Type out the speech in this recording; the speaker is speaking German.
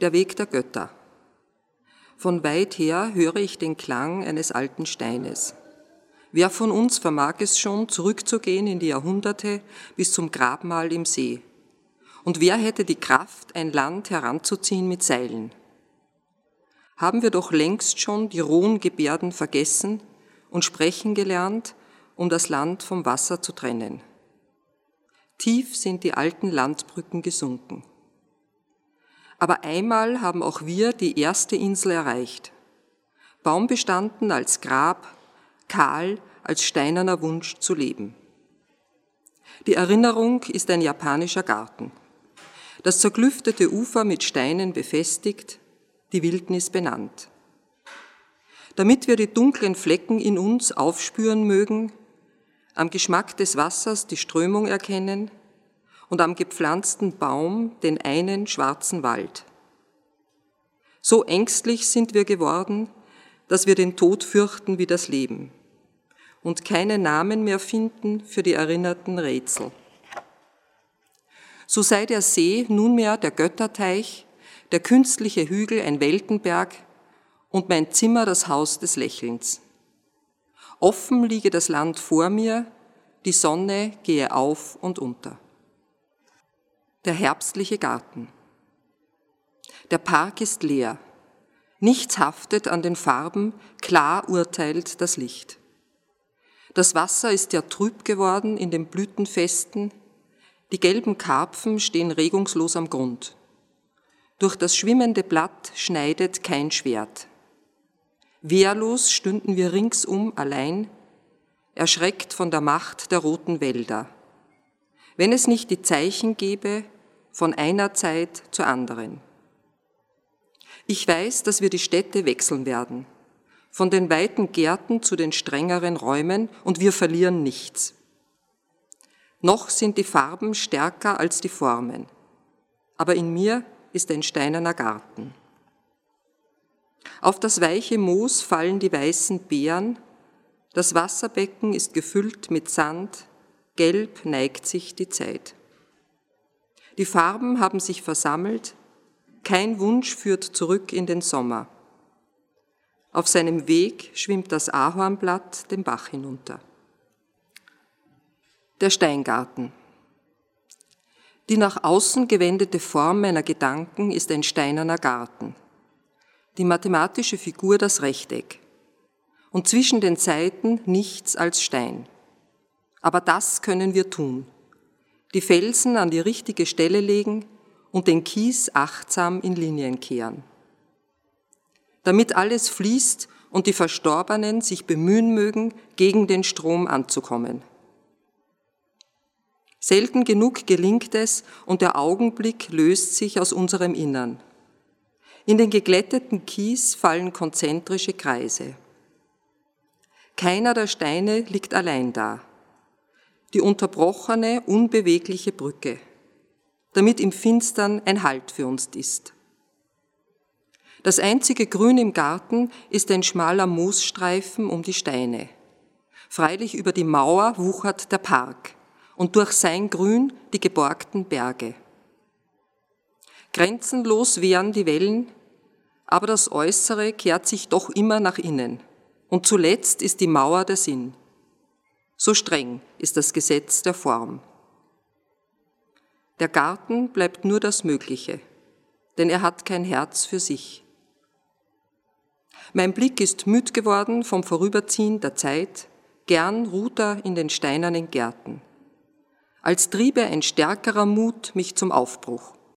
Der Weg der Götter. Von weit her höre ich den Klang eines alten Steines. Wer von uns vermag es schon, zurückzugehen in die Jahrhunderte bis zum Grabmal im See? Und wer hätte die Kraft, ein Land heranzuziehen mit Seilen? Haben wir doch längst schon die rohen Gebärden vergessen und sprechen gelernt, um das Land vom Wasser zu trennen. Tief sind die alten Landbrücken gesunken. Aber einmal haben auch wir die erste Insel erreicht. Baumbestanden als Grab, kahl als steinerner Wunsch zu leben. Die Erinnerung ist ein japanischer Garten. Das zerklüftete Ufer mit Steinen befestigt, die Wildnis benannt. Damit wir die dunklen Flecken in uns aufspüren mögen, am Geschmack des Wassers die Strömung erkennen, und am gepflanzten Baum den einen schwarzen Wald. So ängstlich sind wir geworden, dass wir den Tod fürchten wie das Leben und keine Namen mehr finden für die erinnerten Rätsel. So sei der See nunmehr der Götterteich, der künstliche Hügel ein Weltenberg und mein Zimmer das Haus des Lächelns. Offen liege das Land vor mir, die Sonne gehe auf und unter der herbstliche Garten. Der Park ist leer. Nichts haftet an den Farben, klar urteilt das Licht. Das Wasser ist ja trüb geworden in den Blütenfesten, die gelben Karpfen stehen regungslos am Grund. Durch das schwimmende Blatt schneidet kein Schwert. Wehrlos stünden wir ringsum allein, erschreckt von der Macht der roten Wälder. Wenn es nicht die Zeichen gäbe, von einer Zeit zur anderen. Ich weiß, dass wir die Städte wechseln werden, von den weiten Gärten zu den strengeren Räumen und wir verlieren nichts. Noch sind die Farben stärker als die Formen, aber in mir ist ein steinerner Garten. Auf das weiche Moos fallen die weißen Beeren, das Wasserbecken ist gefüllt mit Sand, gelb neigt sich die Zeit. Die Farben haben sich versammelt, kein Wunsch führt zurück in den Sommer. Auf seinem Weg schwimmt das Ahornblatt den Bach hinunter. Der Steingarten. Die nach außen gewendete Form meiner Gedanken ist ein steinerner Garten. Die mathematische Figur das Rechteck. Und zwischen den Seiten nichts als Stein. Aber das können wir tun die Felsen an die richtige Stelle legen und den Kies achtsam in Linien kehren. Damit alles fließt und die Verstorbenen sich bemühen mögen, gegen den Strom anzukommen. Selten genug gelingt es und der Augenblick löst sich aus unserem Innern. In den geglätteten Kies fallen konzentrische Kreise. Keiner der Steine liegt allein da die unterbrochene, unbewegliche Brücke, damit im Finstern ein Halt für uns ist. Das einzige Grün im Garten ist ein schmaler Moosstreifen um die Steine. Freilich über die Mauer wuchert der Park und durch sein Grün die geborgten Berge. Grenzenlos wehren die Wellen, aber das Äußere kehrt sich doch immer nach innen. Und zuletzt ist die Mauer der Sinn. So streng ist das Gesetz der Form. Der Garten bleibt nur das Mögliche, denn er hat kein Herz für sich. Mein Blick ist müd geworden vom Vorüberziehen der Zeit, gern ruht er in den steinernen Gärten, als triebe ein stärkerer Mut mich zum Aufbruch.